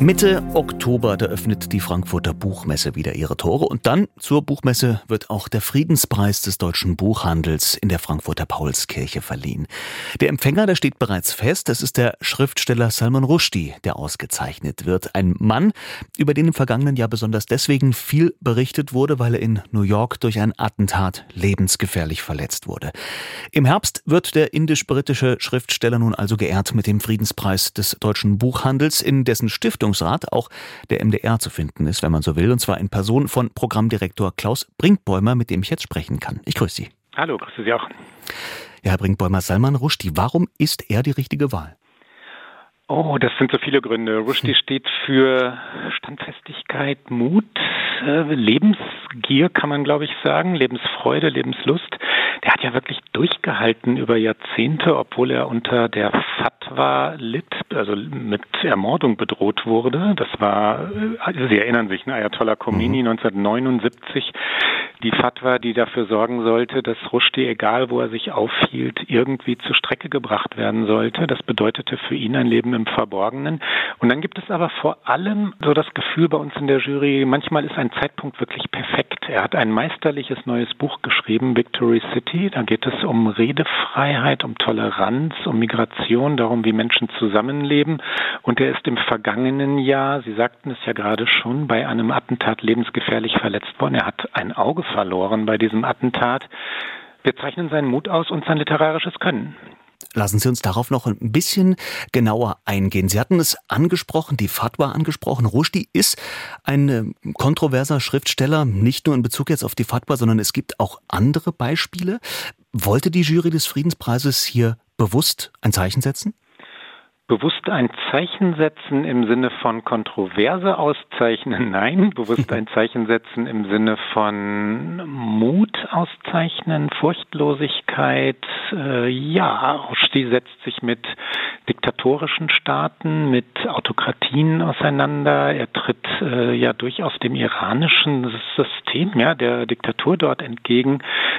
Mitte Oktober, da öffnet die Frankfurter Buchmesse wieder ihre Tore und dann zur Buchmesse wird auch der Friedenspreis des deutschen Buchhandels in der Frankfurter Paulskirche verliehen. Der Empfänger, der steht bereits fest, das ist der Schriftsteller Salman Rushdie, der ausgezeichnet wird. Ein Mann, über den im vergangenen Jahr besonders deswegen viel berichtet wurde, weil er in New York durch ein Attentat lebensgefährlich verletzt wurde. Im Herbst wird der indisch-britische Schriftsteller nun also geehrt mit dem Friedenspreis des deutschen Buchhandels, in dessen Stiftung Verwaltungsrat auch der MDR zu finden ist, wenn man so will, und zwar in Person von Programmdirektor Klaus Brinkbäumer, mit dem ich jetzt sprechen kann. Ich grüße Sie. Hallo, grüße Sie auch. Ja, Herr Brinkbäumer, Salman Rushdie, warum ist er die richtige Wahl? Oh, das sind so viele Gründe. Rushdie steht für Standfestigkeit, Mut, äh, Lebensgier kann man, glaube ich, sagen, Lebensfreude, Lebenslust. Der hat ja wirklich durchgehalten über Jahrzehnte, obwohl er unter der Fatwa litt, also mit Ermordung bedroht wurde. Das war, äh, Sie erinnern sich, ne, Ayatollah Khomeini mhm. 1979 die Fatwa, die dafür sorgen sollte, dass Rushdie, egal wo er sich aufhielt, irgendwie zur Strecke gebracht werden sollte. Das bedeutete für ihn ein Leben im Verborgenen. Und dann gibt es aber vor allem so das Gefühl bei uns in der Jury, manchmal ist ein Zeitpunkt wirklich perfekt. Er hat ein meisterliches neues Buch geschrieben, Victory City. Da geht es um Redefreiheit, um Toleranz, um Migration, darum, wie Menschen zusammenleben. Und er ist im vergangenen Jahr, Sie sagten es ja gerade schon, bei einem Attentat lebensgefährlich verletzt worden. Er hat ein Auge verloren bei diesem Attentat. Wir zeichnen seinen Mut aus und sein literarisches Können. Lassen Sie uns darauf noch ein bisschen genauer eingehen. Sie hatten es angesprochen, die Fatwa angesprochen. Rushdie ist ein äh, kontroverser Schriftsteller, nicht nur in Bezug jetzt auf die Fatwa, sondern es gibt auch andere Beispiele. Wollte die Jury des Friedenspreises hier bewusst ein Zeichen setzen? Bewusst ein Zeichen setzen im Sinne von Kontroverse auszeichnen? Nein. Bewusst ein Zeichen setzen im Sinne von Mut auszeichnen, Furchtlosigkeit? Äh, ja, Rushdie setzt sich mit diktatorischen Staaten, mit Autokratien auseinander. Er tritt äh, ja durchaus dem iranischen System, ja, der Diktatur dort entgegen.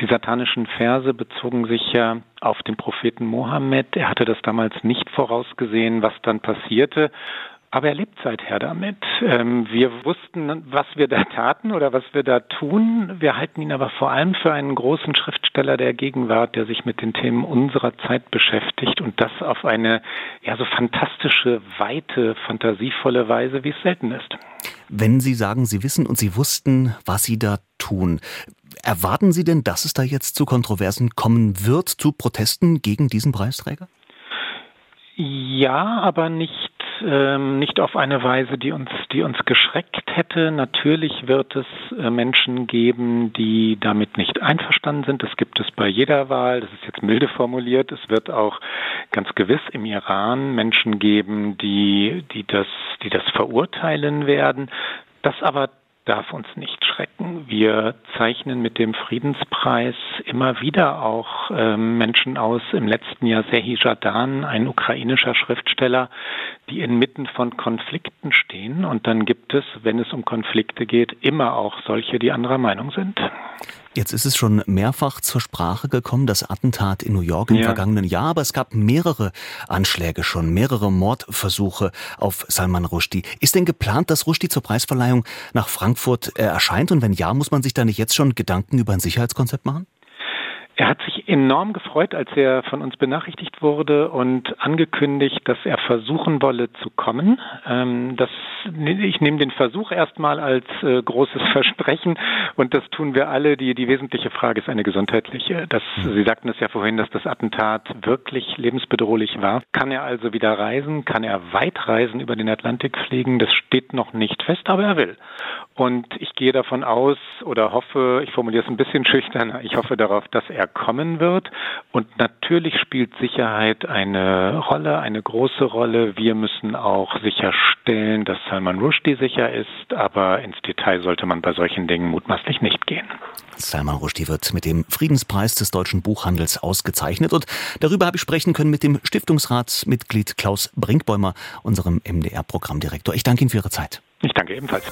Die satanischen Verse bezogen sich ja auf den Propheten Mohammed. Er hatte das damals nicht vorausgesehen, was dann passierte. Aber er lebt seither damit. Ähm, wir wussten, was wir da taten oder was wir da tun. Wir halten ihn aber vor allem für einen großen Schriftsteller der Gegenwart, der sich mit den Themen unserer Zeit beschäftigt und das auf eine ja so fantastische, weite, fantasievolle Weise, wie es selten ist. Wenn Sie sagen, Sie wissen und Sie wussten, was Sie da tun, erwarten Sie denn, dass es da jetzt zu Kontroversen kommen wird, zu Protesten gegen diesen Preisträger? Ja, aber nicht ähm, nicht auf eine Weise, die uns, die uns geschreckt hätte. Natürlich wird es äh, Menschen geben, die damit nicht einverstanden sind. Das gibt es bei jeder Wahl. Das ist jetzt milde formuliert. Es wird auch ganz gewiss im Iran Menschen geben, die, die das, die das verurteilen werden. Das aber darf uns nicht schrecken. Wir zeichnen mit dem Friedenspreis immer wieder auch äh, Menschen aus. Im letzten Jahr Sehi Jadan, ein ukrainischer Schriftsteller, die inmitten von Konflikten stehen. Und dann gibt es, wenn es um Konflikte geht, immer auch solche, die anderer Meinung sind. Jetzt ist es schon mehrfach zur Sprache gekommen, das Attentat in New York im ja. vergangenen Jahr, aber es gab mehrere Anschläge schon, mehrere Mordversuche auf Salman Rushdie. Ist denn geplant, dass Rushdie zur Preisverleihung nach Frankfurt äh, erscheint? Und wenn ja, muss man sich da nicht jetzt schon Gedanken über ein Sicherheitskonzept machen? Er hat sich enorm gefreut, als er von uns benachrichtigt wurde und angekündigt, dass er versuchen wolle zu kommen. Ähm, das, ich nehme den Versuch erstmal als äh, großes Versprechen und das tun wir alle. Die, die wesentliche Frage ist eine gesundheitliche. Das, hm. Sie sagten es ja vorhin, dass das Attentat wirklich lebensbedrohlich war. Kann er also wieder reisen? Kann er weit reisen, über den Atlantik fliegen? Das steht noch nicht fest, aber er will. Und ich gehe davon aus oder hoffe, ich formuliere es ein bisschen schüchterner, ich hoffe darauf, dass er kommen wird. Und natürlich spielt Sicherheit eine Rolle, eine große Rolle. Wir müssen auch sicherstellen, dass Salman Rushdie sicher ist, aber ins Detail sollte man bei solchen Dingen mutmaßlich nicht gehen. Salman Rushdie wird mit dem Friedenspreis des deutschen Buchhandels ausgezeichnet und darüber habe ich sprechen können mit dem Stiftungsratsmitglied Klaus Brinkbäumer, unserem MDR-Programmdirektor. Ich danke Ihnen für Ihre Zeit. Ich danke ebenfalls.